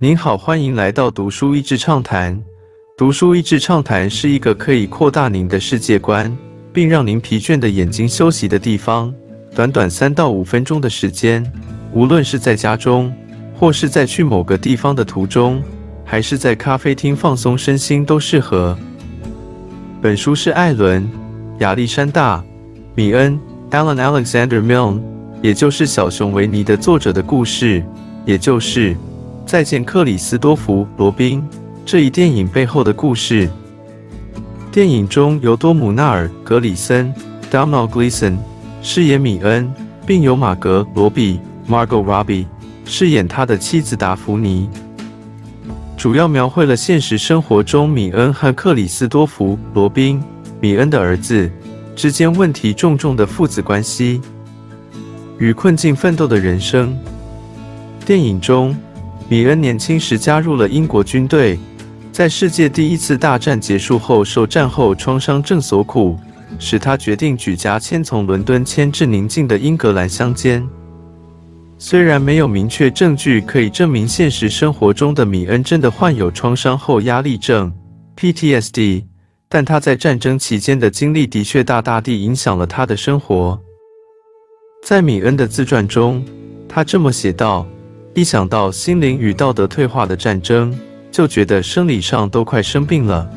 您好，欢迎来到读书益智畅谈。读书益智畅谈是一个可以扩大您的世界观，并让您疲倦的眼睛休息的地方。短短三到五分钟的时间，无论是在家中，或是在去某个地方的途中，还是在咖啡厅放松身心，都适合。本书是艾伦·亚历山大·米恩 （Alan Alexander Milne），也就是小熊维尼的作者的故事，也就是。再见，克里斯多弗·罗宾。这一电影背后的故事。电影中由多姆纳尔·格里森 （Domhnall Gleeson） 饰演米恩，并由马格·罗比 （Margot Robbie） 饰演他的妻子达芙妮。主要描绘了现实生活中米恩和克里斯多弗·罗宾（米恩的儿子）之间问题重重的父子关系与困境奋斗的人生。电影中。米恩年轻时加入了英国军队，在世界第一次大战结束后，受战后创伤症所苦，使他决定举家迁从伦敦迁至宁静的英格兰乡间。虽然没有明确证据可以证明现实生活中的米恩真的患有创伤后压力症 （PTSD），但他在战争期间的经历的确大大地影响了他的生活。在米恩的自传中，他这么写道。一想到心灵与道德退化的战争，就觉得生理上都快生病了。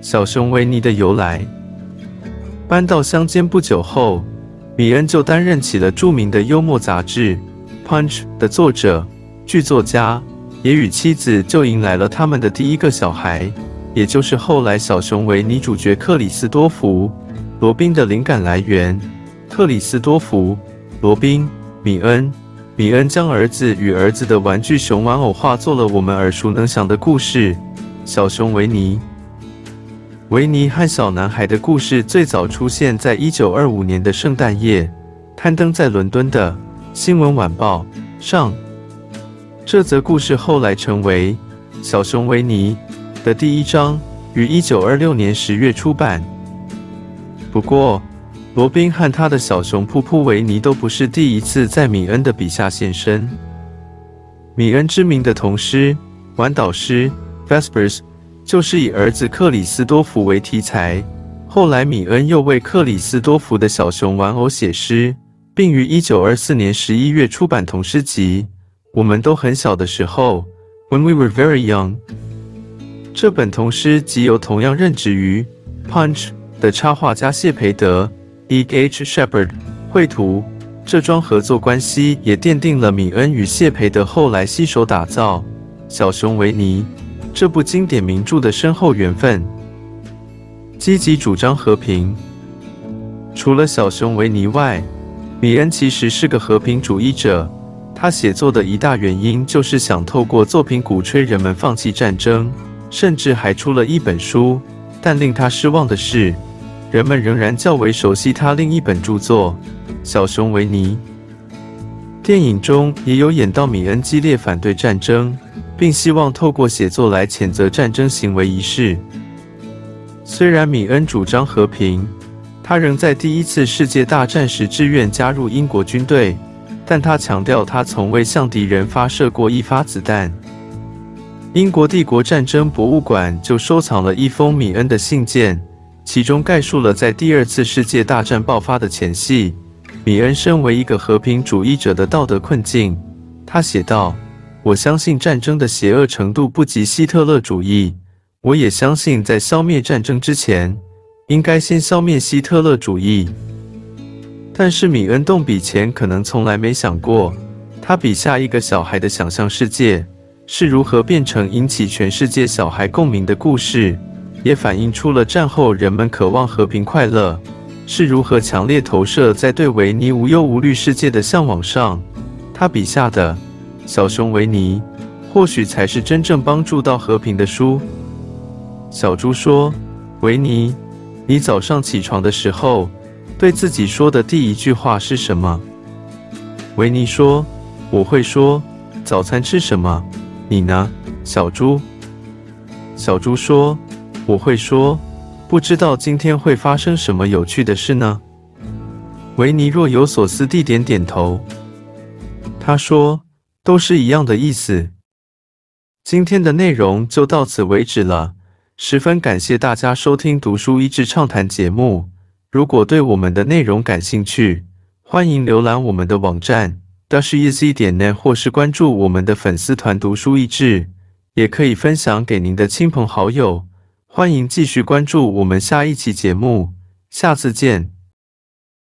小熊维尼的由来：搬到乡间不久后，米恩就担任起了著名的幽默杂志《Punch》的作者、剧作家，也与妻子就迎来了他们的第一个小孩，也就是后来小熊维尼主角克里斯多福·罗宾的灵感来源。克里斯多福·罗宾，米恩。米恩将儿子与儿子的玩具熊玩偶化作了我们耳熟能详的故事——小熊维尼。维尼和小男孩的故事最早出现在一九二五年的圣诞夜，刊登在伦敦的《新闻晚报》上。这则故事后来成为《小熊维尼》的第一章，于一九二六年十月出版。不过，罗宾和他的小熊噗噗维尼都不是第一次在米恩的笔下现身。米恩知名的童诗《玩导师》（Vespers） 就是以儿子克里斯多弗为题材。后来，米恩又为克里斯多弗的小熊玩偶写诗，并于1924年11月出版童诗集《我们都很小的时候》（When We Were Very Young）。这本童诗集由同样任职于《Punch》的插画家谢培德。E. H. Shepard 绘图，这桩合作关系也奠定了米恩与谢培德后来携手打造《小熊维尼》这部经典名著的深厚缘分。积极主张和平。除了小熊维尼外，米恩其实是个和平主义者。他写作的一大原因就是想透过作品鼓吹人们放弃战争，甚至还出了一本书。但令他失望的是。人们仍然较为熟悉他另一本著作《小熊维尼》。电影中也有演到米恩激烈反对战争，并希望透过写作来谴责战争行为一事。虽然米恩主张和平，他仍在第一次世界大战时志愿加入英国军队，但他强调他从未向敌人发射过一发子弹。英国帝国战争博物馆就收藏了一封米恩的信件。其中概述了在第二次世界大战爆发的前夕，米恩身为一个和平主义者的道德困境。他写道：“我相信战争的邪恶程度不及希特勒主义，我也相信在消灭战争之前，应该先消灭希特勒主义。”但是米恩动笔前可能从来没想过，他笔下一个小孩的想象世界是如何变成引起全世界小孩共鸣的故事。也反映出了战后人们渴望和平快乐是如何强烈投射在对维尼无忧无虑世界的向往上。他笔下的小熊维尼，或许才是真正帮助到和平的书。小猪说：“维尼，你早上起床的时候，对自己说的第一句话是什么？”维尼说：“我会说早餐吃什么。你呢，小猪？”小猪说。我会说，不知道今天会发生什么有趣的事呢？维尼若有所思地点点头。他说：“都是一样的意思。”今天的内容就到此为止了，十分感谢大家收听《读书益智畅谈》节目。如果对我们的内容感兴趣，欢迎浏览我们的网站 dashiz 点 net，或是关注我们的粉丝团“读书益智”，也可以分享给您的亲朋好友。欢迎继续关注我们下一期节目，下次见。